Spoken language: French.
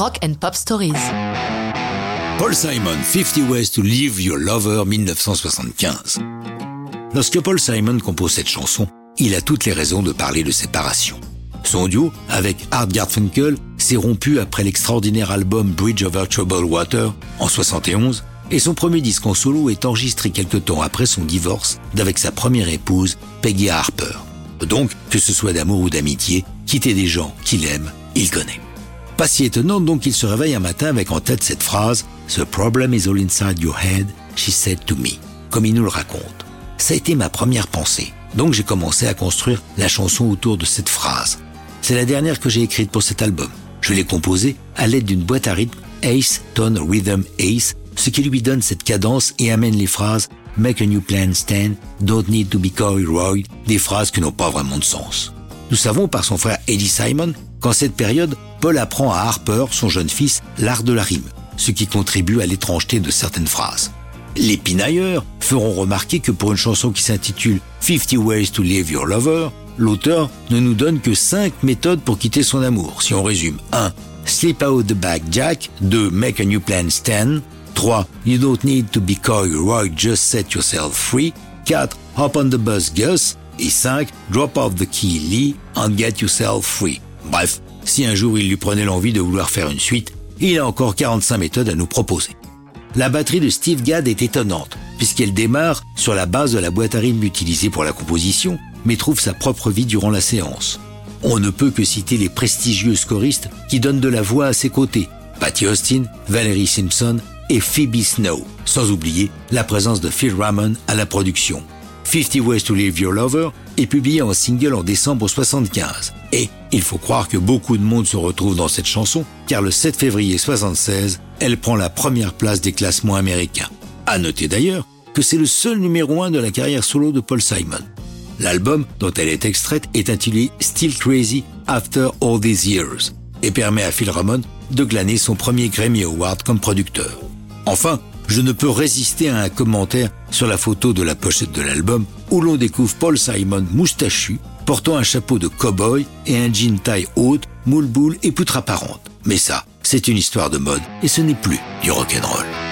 Rock and Pop Stories. Paul Simon, 50 Ways to Leave Your Lover, 1975. Lorsque Paul Simon compose cette chanson, il a toutes les raisons de parler de séparation. Son duo avec Art Garfunkel s'est rompu après l'extraordinaire album Bridge Over Troubled Water en 71 et son premier disque en solo est enregistré quelque temps après son divorce d'avec sa première épouse, Peggy Harper. Donc, que ce soit d'amour ou d'amitié, quitter des gens qu'il aime, il connaît. Pas si étonnant donc qu'il se réveille un matin avec en tête cette phrase The problem is all inside your head, she said to me, comme il nous le raconte. Ça a été ma première pensée. Donc j'ai commencé à construire la chanson autour de cette phrase. C'est la dernière que j'ai écrite pour cet album. Je l'ai composée à l'aide d'une boîte à rythme Ace Tone Rhythm Ace, ce qui lui donne cette cadence et amène les phrases Make a new plan stand, don't need to be Roy, des phrases qui n'ont pas vraiment de sens. Nous savons par son frère Eddie Simon qu'en cette période, Paul apprend à Harper, son jeune fils, l'art de la rime, ce qui contribue à l'étrangeté de certaines phrases. Les pinailleurs feront remarquer que pour une chanson qui s'intitule 50 Ways to Leave Your Lover, l'auteur ne nous donne que 5 méthodes pour quitter son amour. Si on résume 1. Slip out the back jack 2. Make a new plan stand 3. You don't need to be coy right, just set yourself free 4. Hop on the bus Gus et 5. Drop off the key Lee and get yourself free. Bref, si un jour il lui prenait l'envie de vouloir faire une suite, il a encore 45 méthodes à nous proposer. La batterie de Steve Gadd est étonnante, puisqu'elle démarre sur la base de la boîte à rythme utilisée pour la composition, mais trouve sa propre vie durant la séance. On ne peut que citer les prestigieux choristes qui donnent de la voix à ses côtés, Patty Austin, Valerie Simpson et Phoebe Snow, sans oublier la présence de Phil Ramon à la production. 50 Ways to Live Your Lover est publié en single en décembre 75. Et il faut croire que beaucoup de monde se retrouve dans cette chanson, car le 7 février 76, elle prend la première place des classements américains. À noter d'ailleurs que c'est le seul numéro 1 de la carrière solo de Paul Simon. L'album dont elle est extraite est intitulé Still Crazy After All These Years et permet à Phil Ramon de glaner son premier Grammy Award comme producteur. Enfin, je ne peux résister à un commentaire sur la photo de la pochette de l'album où l'on découvre Paul Simon moustachu, portant un chapeau de cow-boy et un jean taille haute, moule boule et poutre apparente. Mais ça, c'est une histoire de mode et ce n'est plus du rock'n'roll.